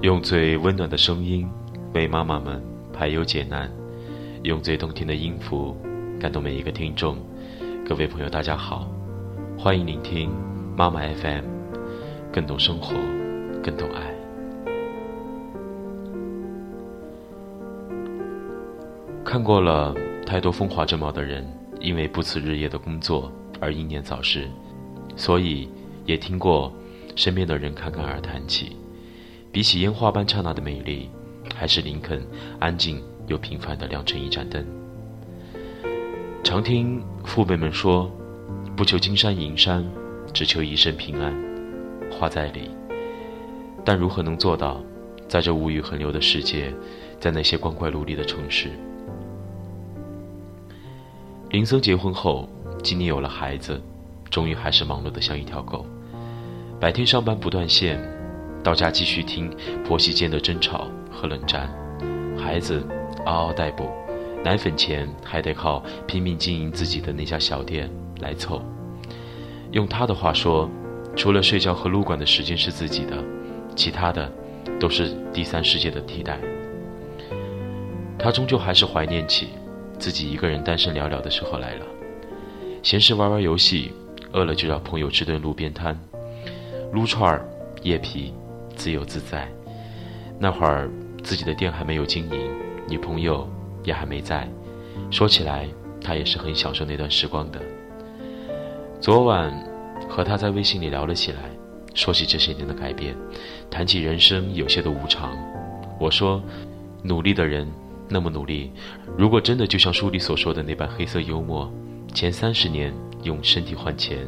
用最温暖的声音为妈妈们排忧解难，用最动听的音符感动每一个听众。各位朋友，大家好，欢迎聆听妈妈 FM，更懂生活，更懂爱。看过了太多风华正茂的人因为不辞日夜的工作而英年早逝，所以也听过身边的人侃侃而谈起。比起烟花般刹那的美丽，还是林肯安静又平凡的亮成一盏灯。常听父辈们说，不求金山银山，只求一生平安。话在理，但如何能做到，在这物欲横流的世界，在那些光怪陆离的城市？林森结婚后，今年有了孩子，终于还是忙碌的像一条狗，白天上班不断线。到家继续听婆媳间的争吵和冷战，孩子嗷嗷待哺，奶粉钱还得靠拼命经营自己的那家小店来凑。用他的话说，除了睡觉和撸管的时间是自己的，其他的都是第三世界的替代。他终究还是怀念起自己一个人单身寥寥的时候来了，闲时玩玩游戏，饿了就找朋友吃顿路边摊，撸串儿、夜皮。自由自在，那会儿自己的店还没有经营，女朋友也还没在。说起来，他也是很享受那段时光的。昨晚和他在微信里聊了起来，说起这些年的改变，谈起人生有些的无常。我说，努力的人那么努力，如果真的就像书里所说的那般黑色幽默，前三十年用身体换钱，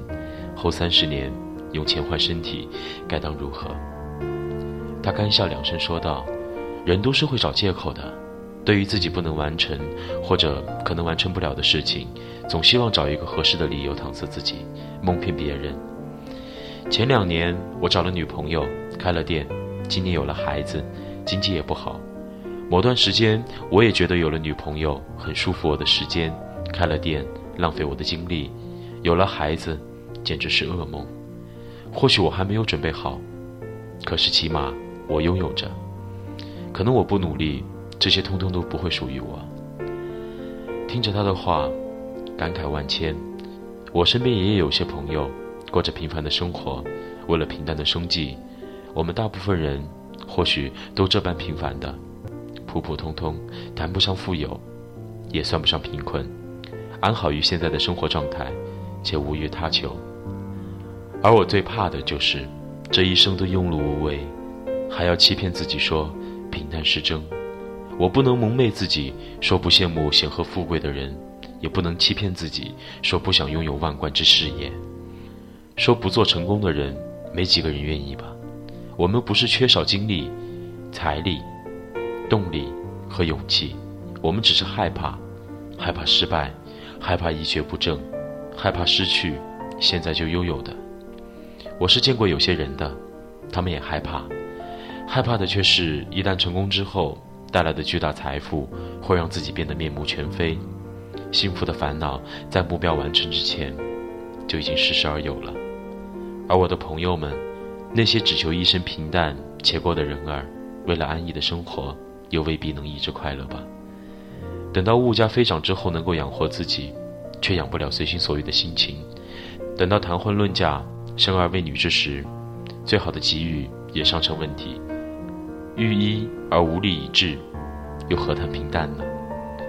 后三十年用钱换身体，该当如何？他干笑两声，说道：“人都是会找借口的，对于自己不能完成或者可能完成不了的事情，总希望找一个合适的理由搪塞自己，蒙骗别人。前两年我找了女朋友，开了店，今年有了孩子，经济也不好。某段时间我也觉得有了女朋友很舒服我的时间，开了店浪费我的精力，有了孩子简直是噩梦。或许我还没有准备好，可是起码。”我拥有着，可能我不努力，这些通通都不会属于我。听着他的话，感慨万千。我身边也有些朋友，过着平凡的生活，为了平淡的生计。我们大部分人或许都这般平凡的，普普通通，谈不上富有，也算不上贫困，安好于现在的生活状态，且无欲他求。而我最怕的就是这一生都庸碌无为。还要欺骗自己说平淡是真，我不能蒙昧自己说不羡慕显赫富贵的人，也不能欺骗自己说不想拥有万贯之事业。说不做成功的人，没几个人愿意吧？我们不是缺少精力、财力、动力和勇气，我们只是害怕，害怕失败，害怕一蹶不振，害怕失去现在就拥有的。我是见过有些人的，他们也害怕。害怕的却是，一旦成功之后带来的巨大财富会让自己变得面目全非，幸福的烦恼在目标完成之前就已经适时而有了。而我的朋友们，那些只求一生平淡且过的人儿，为了安逸的生活，又未必能一直快乐吧？等到物价飞涨之后，能够养活自己，却养不了随心所欲的心情；等到谈婚论嫁、生儿为女之时，最好的机遇也尚成问题。欲医而无力以治，又何谈平淡呢？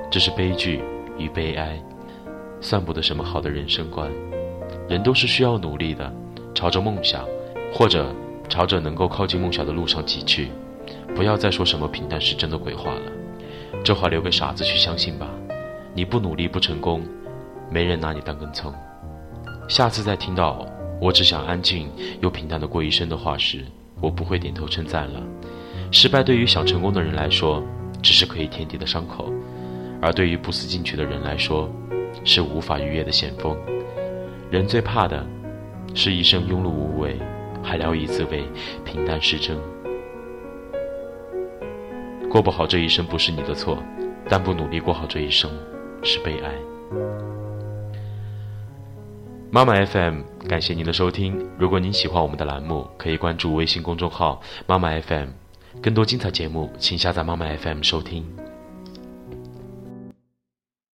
这是悲剧与悲哀，算不得什么好的人生观。人都是需要努力的，朝着梦想，或者朝着能够靠近梦想的路上挤去。不要再说什么平淡是真的鬼话了，这话留给傻子去相信吧。你不努力不成功，没人拿你当根葱。下次再听到我只想安静又平淡的过一生的话时，我不会点头称赞了。失败对于想成功的人来说，只是可以填底的伤口；而对于不思进取的人来说，是无法逾越的险峰。人最怕的，是一生庸碌无为，还聊以自慰，平淡是真。过不好这一生不是你的错，但不努力过好这一生，是悲哀。妈妈 FM，感谢您的收听。如果您喜欢我们的栏目，可以关注微信公众号“妈妈 FM”，更多精彩节目，请下载妈妈 FM 收听。